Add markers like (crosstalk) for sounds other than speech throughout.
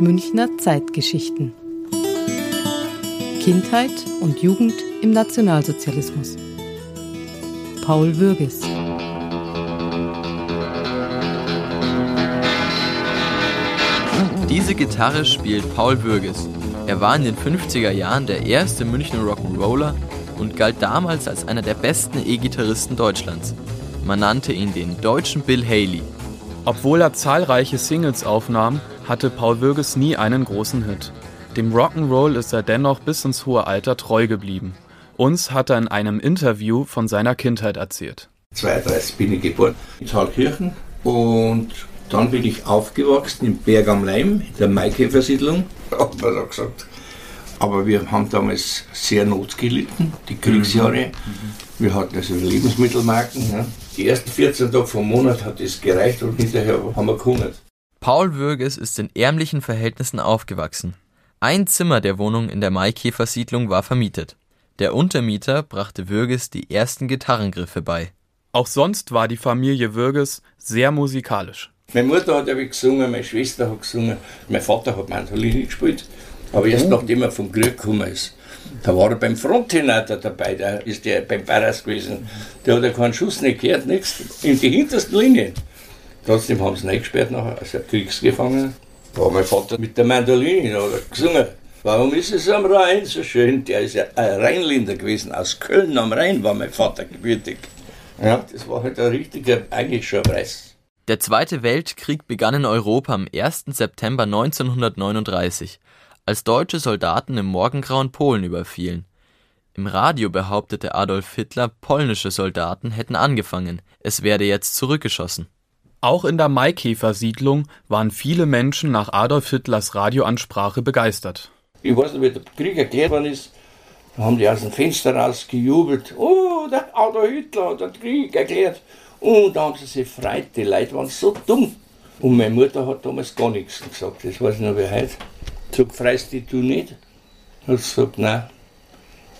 Münchner Zeitgeschichten. Kindheit und Jugend im Nationalsozialismus. Paul Würges. Diese Gitarre spielt Paul Würges. Er war in den 50er Jahren der erste Münchner Rock'n'Roller und galt damals als einer der besten E-Gitarristen Deutschlands. Man nannte ihn den deutschen Bill Haley. Obwohl er zahlreiche Singles aufnahm, hatte Paul Würges nie einen großen Hit. Dem Rock'n'Roll ist er dennoch bis ins hohe Alter treu geblieben. Uns hat er in einem Interview von seiner Kindheit erzählt. 32 bin ich geboren in Thalkirchen und dann bin ich aufgewachsen in Berg am Leim, in der Maikäfersiedlung, (laughs) hat man da gesagt. Aber wir haben damals sehr Not gelitten, die Kriegsjahre. Wir hatten also Lebensmittelmarken. Ja. Die ersten 14 Tage vom Monat hat es gereicht und hinterher haben wir gehungert. Paul Würges ist in ärmlichen Verhältnissen aufgewachsen. Ein Zimmer der Wohnung in der Maikäfersiedlung war vermietet. Der Untermieter brachte Würges die ersten Gitarrengriffe bei. Auch sonst war die Familie Würges sehr musikalisch. Meine Mutter hat ja gesungen, meine Schwester hat gesungen, mein Vater hat Mandoline gespielt. Aber erst nachdem er vom Krieg gekommen ist, da war er beim Fronttheater dabei, da ist der beim Paras gewesen. Der hat ja keinen Schuss nicht gehört, nichts, in die hintersten Linien. Trotzdem haben sie ihn eingesperrt nachher, als Kriegsgefangener. Da war mein Vater mit der Mandoline, da hat er gesungen. Warum ist es am Rhein so schön? Der ist ja ein Rheinländer gewesen, aus Köln am Rhein war mein Vater gebürtig. Ja, das war halt ein richtiger, eigentlich schon ein Preis. Der Zweite Weltkrieg begann in Europa am 1. September 1939, als deutsche Soldaten im morgengrauen Polen überfielen. Im Radio behauptete Adolf Hitler, polnische Soldaten hätten angefangen, es werde jetzt zurückgeschossen. Auch in der Maikäfer-Siedlung waren viele Menschen nach Adolf Hitlers Radioansprache begeistert. Ich weiß nicht, wie der Krieg erklärt worden ist. Da haben die aus dem Fenster raus gejubelt. Oh, der Adolf Hitler hat den Krieg erklärt. Und da haben sie sich gefreut. Die Leute waren so dumm. Und meine Mutter hat damals gar nichts gesagt. Das weiß ich noch wie heute. Sag, freust dich du nicht? Hat sie gesagt, nein,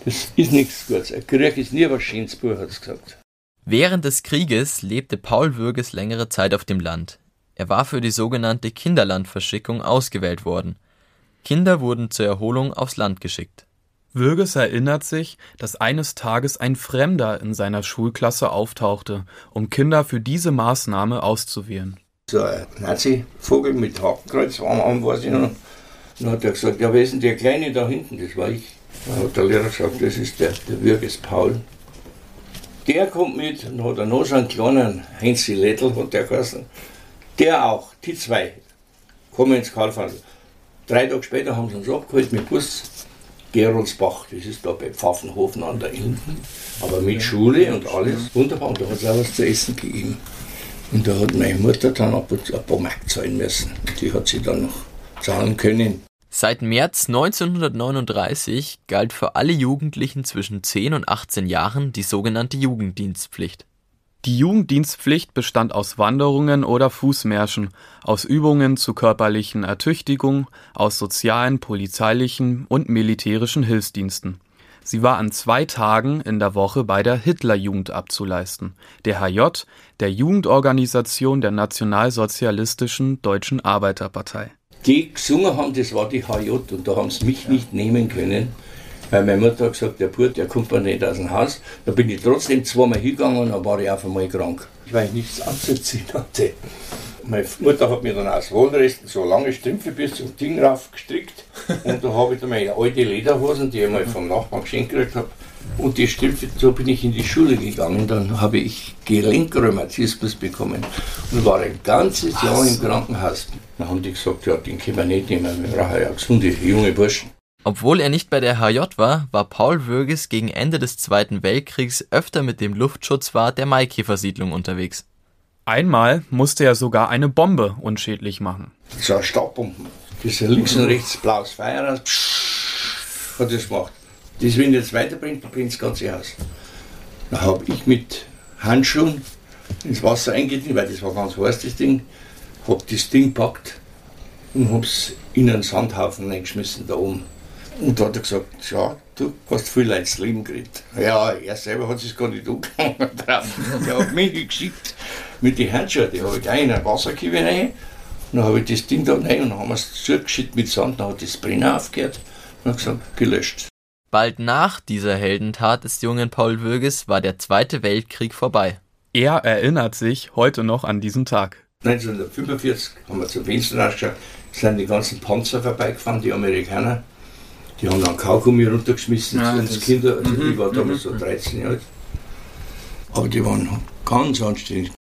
das ist nichts Gutes. Ein Krieg ist nie was Schönes, Buch, hat sie gesagt. Während des Krieges lebte Paul Würges längere Zeit auf dem Land. Er war für die sogenannte Kinderlandverschickung ausgewählt worden. Kinder wurden zur Erholung aufs Land geschickt. Würges erinnert sich, dass eines Tages ein Fremder in seiner Schulklasse auftauchte, um Kinder für diese Maßnahme auszuwählen. So ein Nazi-Vogel mit Hakenkreuz, am Arm weiß ich noch. Dann hat er gesagt, ja, wer ist denn der Kleine da hinten? Das war ich. Dann hat der Lehrer gesagt, das ist der, der Würges Paul. Der kommt mit, dann hat er noch so einen kleinen Heinzi Lettl, hat der geheißen. Der auch, die zwei, kommen ins Karlfandel. Drei Tage später haben sie uns abgeholt mit Bus. Geroldsbach, das ist da bei Pfaffenhofen an der Enden. Aber mit Schule und alles. Wunderbar, und da hat es auch was zu essen gegeben. Und da hat meine Mutter dann ab und zu ein paar Mark zahlen müssen. Die hat sie dann noch zahlen können. Seit März 1939 galt für alle Jugendlichen zwischen 10 und 18 Jahren die sogenannte Jugenddienstpflicht. Die Jugenddienstpflicht bestand aus Wanderungen oder Fußmärschen, aus Übungen zur körperlichen Ertüchtigung, aus sozialen, polizeilichen und militärischen Hilfsdiensten. Sie war an zwei Tagen in der Woche bei der Hitlerjugend abzuleisten, der HJ, der Jugendorganisation der Nationalsozialistischen Deutschen Arbeiterpartei. Die gesungen haben, das war die HJ und da haben sie mich nicht nehmen können. Weil meine Mutter hat gesagt, der Burt, der kommt mir nicht aus dem Haus. Da bin ich trotzdem zweimal hingegangen und dann war ich auf einmal krank. Weil ich nichts anzuziehen hatte. Meine Mutter hat mir dann aus Wohlresten so lange Strümpfe bis zum Ding rauf gestrickt. Und da habe ich dann meine alte Lederhosen, die ich mal vom Nachbarn geschenkt gekriegt habe. Und die Strümpfe, so bin ich in die Schule gegangen. Dann habe ich Gelenkrheumatismus bekommen und war ein ganzes Jahr im Krankenhaus. Dann haben die gesagt, ja, den können wir nicht nehmen, wir brauchen ja gesunde junge Burschen. Obwohl er nicht bei der HJ war, war Paul Würges gegen Ende des Zweiten Weltkriegs öfter mit dem Luftschutzwart der Maikäfersiedlung unterwegs. Einmal musste er sogar eine Bombe unschädlich machen. So Staubbomben. Das ist links und rechts blaues Feuer raus. Psch, hat das gemacht. Das, wenn jetzt weiterbringt, dann bringt das ganze Haus. Da habe ich mit Handschuhen ins Wasser eingedrückt, weil das war ganz heiß, das Ding. Habe das Ding gepackt und habe es in einen Sandhaufen eingeschmissen da oben. Und da hat er gesagt, ja, du hast viel Leute ins Leben geredet. Ja, er selber hat es gar nicht angefangen (laughs) drauf. Der hat mich geschickt mit den Handschuhen, die habe ich gleich in ein Wasserkippe rein dann habe ich das Ding da rein und dann haben wir es zugeschüttet mit Sand, dann hat das Brennen aufgehört und hat gesagt, gelöscht. Bald nach dieser Heldentat des jungen Paul Würges war der Zweite Weltkrieg vorbei. Er erinnert sich heute noch an diesen Tag. 1945 haben wir zum Fenster rausgeschaut, sind die ganzen Panzer vorbeigefahren, die Amerikaner. Die haben dann Kaugummi runtergeschmissen Ja, das- Kinder. Also mhm, ich war damals mhm, so 13 Jahre alt. Aber die waren ganz anstrengend.